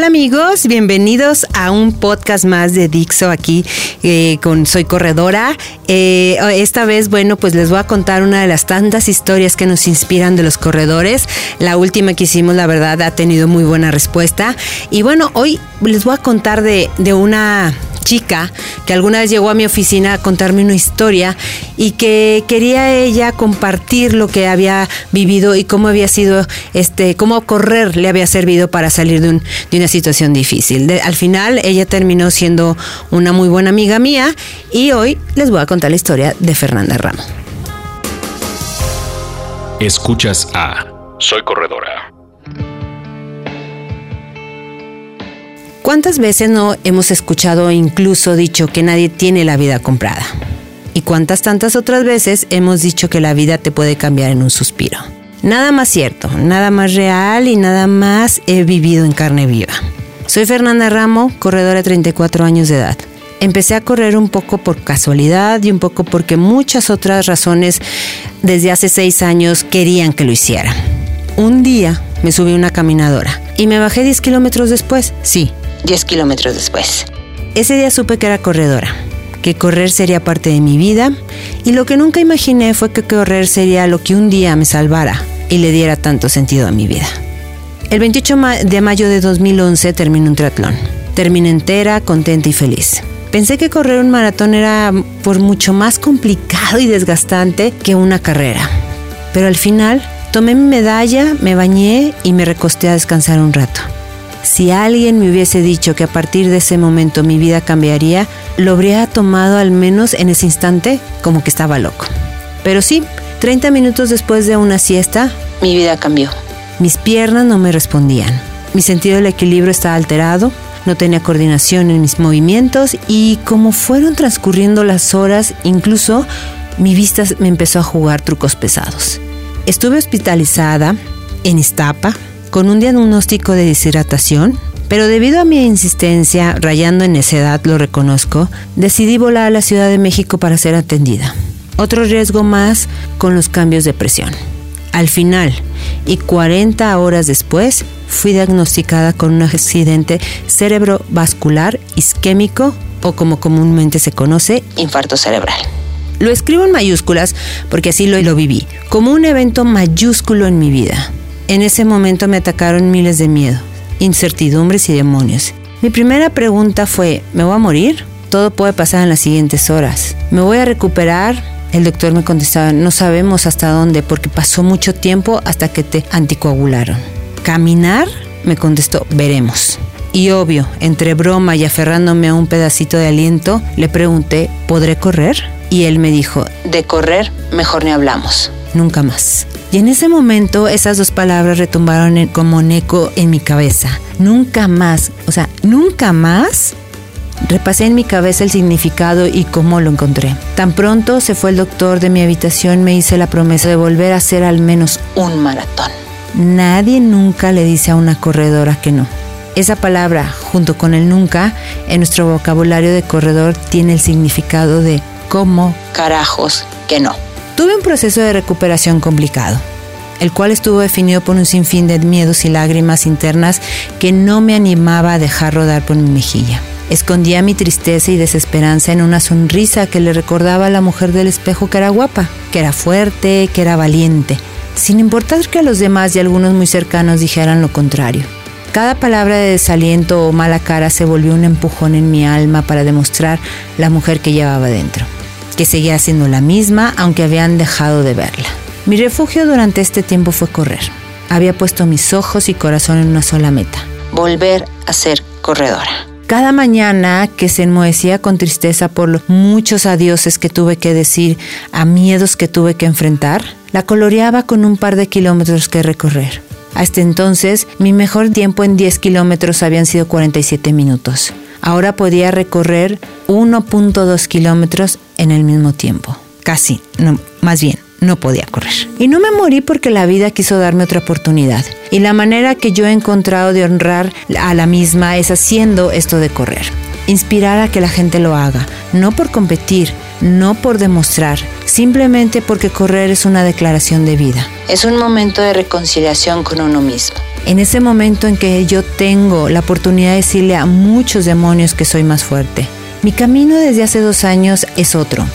Hola amigos, bienvenidos a un podcast más de Dixo aquí eh, con Soy Corredora. Eh, esta vez, bueno, pues les voy a contar una de las tantas historias que nos inspiran de los corredores. La última que hicimos, la verdad, ha tenido muy buena respuesta. Y bueno, hoy les voy a contar de, de una chica que alguna vez llegó a mi oficina a contarme una historia y que quería ella compartir lo que había vivido y cómo había sido, este, cómo correr le había servido para salir de, una situación difícil. al final ella terminó siendo una muy buena amiga mía y hoy les voy a contar la historia de Fernanda Ramos. Escuchas a Soy Corredora ¿Cuántas veces no hemos escuchado o incluso dicho que nadie tiene la vida comprada? ¿Y cuántas tantas otras veces hemos dicho que la vida te puede cambiar en un suspiro? Nada más cierto, nada más real y nada más he vivido en carne viva. Soy Fernanda Ramo, corredora de 34 años de edad. Empecé a correr un poco por casualidad y un poco porque muchas otras razones desde hace seis años querían que lo hiciera. Un día me subí a una caminadora y me bajé 10 kilómetros después. Sí, 10 kilómetros después. Ese día supe que era corredora, que correr sería parte de mi vida y lo que nunca imaginé fue que correr sería lo que un día me salvara y le diera tanto sentido a mi vida. El 28 de mayo de 2011 terminé un triatlón. Terminé entera, contenta y feliz. Pensé que correr un maratón era por mucho más complicado y desgastante que una carrera. Pero al final tomé mi medalla, me bañé y me recosté a descansar un rato. Si alguien me hubiese dicho que a partir de ese momento mi vida cambiaría, lo habría tomado al menos en ese instante como que estaba loco. Pero sí, 30 minutos después de una siesta, mi vida cambió. Mis piernas no me respondían. Mi sentido del equilibrio estaba alterado, no tenía coordinación en mis movimientos y como fueron transcurriendo las horas, incluso mi vista me empezó a jugar trucos pesados. Estuve hospitalizada en Iztapa, con un diagnóstico de deshidratación, pero debido a mi insistencia, rayando en edad, lo reconozco, decidí volar a la Ciudad de México para ser atendida. Otro riesgo más con los cambios de presión. Al final, y 40 horas después, fui diagnosticada con un accidente cerebrovascular isquémico o como comúnmente se conoce, infarto cerebral. Lo escribo en mayúsculas porque así lo, lo viví, como un evento mayúsculo en mi vida. En ese momento me atacaron miles de miedos, incertidumbres y demonios. Mi primera pregunta fue, ¿me voy a morir? Todo puede pasar en las siguientes horas. ¿Me voy a recuperar? El doctor me contestaba, no sabemos hasta dónde porque pasó mucho tiempo hasta que te anticoagularon. ¿Caminar? Me contestó, veremos. Y obvio, entre broma y aferrándome a un pedacito de aliento, le pregunté, ¿podré correr? Y él me dijo, de correr, mejor ni hablamos. Nunca más. Y en ese momento esas dos palabras retumbaron como un eco en mi cabeza. Nunca más, o sea, nunca más Repasé en mi cabeza el significado y cómo lo encontré. Tan pronto se fue el doctor de mi habitación, me hice la promesa de volver a hacer al menos un maratón. Nadie nunca le dice a una corredora que no. Esa palabra, junto con el nunca, en nuestro vocabulario de corredor tiene el significado de cómo carajos que no. Tuve un proceso de recuperación complicado, el cual estuvo definido por un sinfín de miedos y lágrimas internas que no me animaba a dejar rodar por mi mejilla. Escondía mi tristeza y desesperanza en una sonrisa que le recordaba a la mujer del espejo que era guapa, que era fuerte, que era valiente, sin importar que a los demás y algunos muy cercanos dijeran lo contrario. Cada palabra de desaliento o mala cara se volvió un empujón en mi alma para demostrar la mujer que llevaba dentro que seguía siendo la misma aunque habían dejado de verla. Mi refugio durante este tiempo fue correr. Había puesto mis ojos y corazón en una sola meta, volver a ser corredora. Cada mañana que se enmohecía con tristeza por los muchos adioses que tuve que decir, a miedos que tuve que enfrentar, la coloreaba con un par de kilómetros que recorrer. Hasta entonces, mi mejor tiempo en 10 kilómetros habían sido 47 minutos. Ahora podía recorrer 1.2 kilómetros en el mismo tiempo. Casi, no, más bien, no podía correr. Y no me morí porque la vida quiso darme otra oportunidad. Y la manera que yo he encontrado de honrar a la misma es haciendo esto de correr. Inspirar a que la gente lo haga, no por competir, no por demostrar, simplemente porque correr es una declaración de vida. Es un momento de reconciliación con uno mismo. En ese momento en que yo tengo la oportunidad de decirle a muchos demonios que soy más fuerte. Mi camino desde hace dos años es otro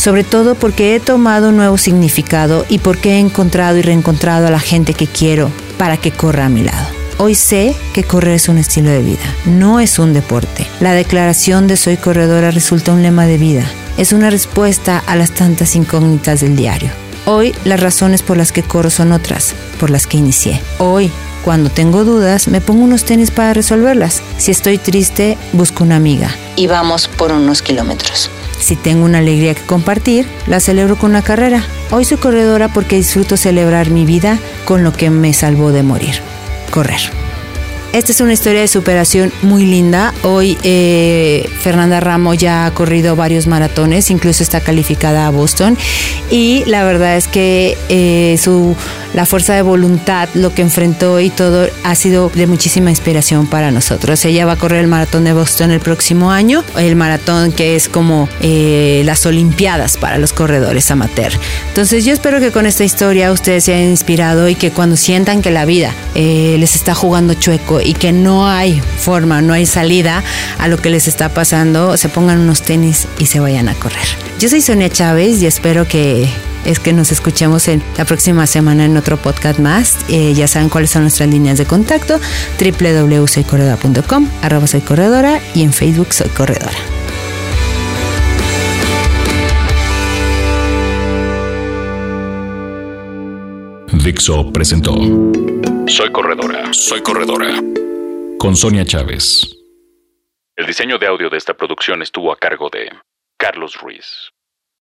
sobre todo porque he tomado un nuevo significado y porque he encontrado y reencontrado a la gente que quiero para que corra a mi lado. Hoy sé que correr es un estilo de vida, no es un deporte. La declaración de soy corredora resulta un lema de vida. Es una respuesta a las tantas incógnitas del diario. Hoy las razones por las que corro son otras, por las que inicié. Hoy, cuando tengo dudas, me pongo unos tenis para resolverlas. Si estoy triste, busco una amiga y vamos por unos kilómetros. Si tengo una alegría que compartir, la celebro con una carrera. Hoy soy corredora porque disfruto celebrar mi vida con lo que me salvó de morir. Correr. Esta es una historia de superación muy linda. Hoy eh, Fernanda Ramo ya ha corrido varios maratones, incluso está calificada a Boston. Y la verdad es que eh, su la fuerza de voluntad, lo que enfrentó y todo ha sido de muchísima inspiración para nosotros. Ella va a correr el maratón de Boston el próximo año, el maratón que es como eh, las Olimpiadas para los corredores amateur. Entonces yo espero que con esta historia ustedes se hayan inspirado y que cuando sientan que la vida eh, les está jugando chueco y que no hay forma, no hay salida a lo que les está pasando, se pongan unos tenis y se vayan a correr. Yo soy Sonia Chávez y espero que es que nos escuchemos en la próxima semana en otro podcast más. Eh, ya saben cuáles son nuestras líneas de contacto, www.soycorredora.com, arroba soy corredora y en Facebook soy corredora. Dixo presentó Soy corredora, soy corredora con Sonia Chávez. El diseño de audio de esta producción estuvo a cargo de Carlos Ruiz.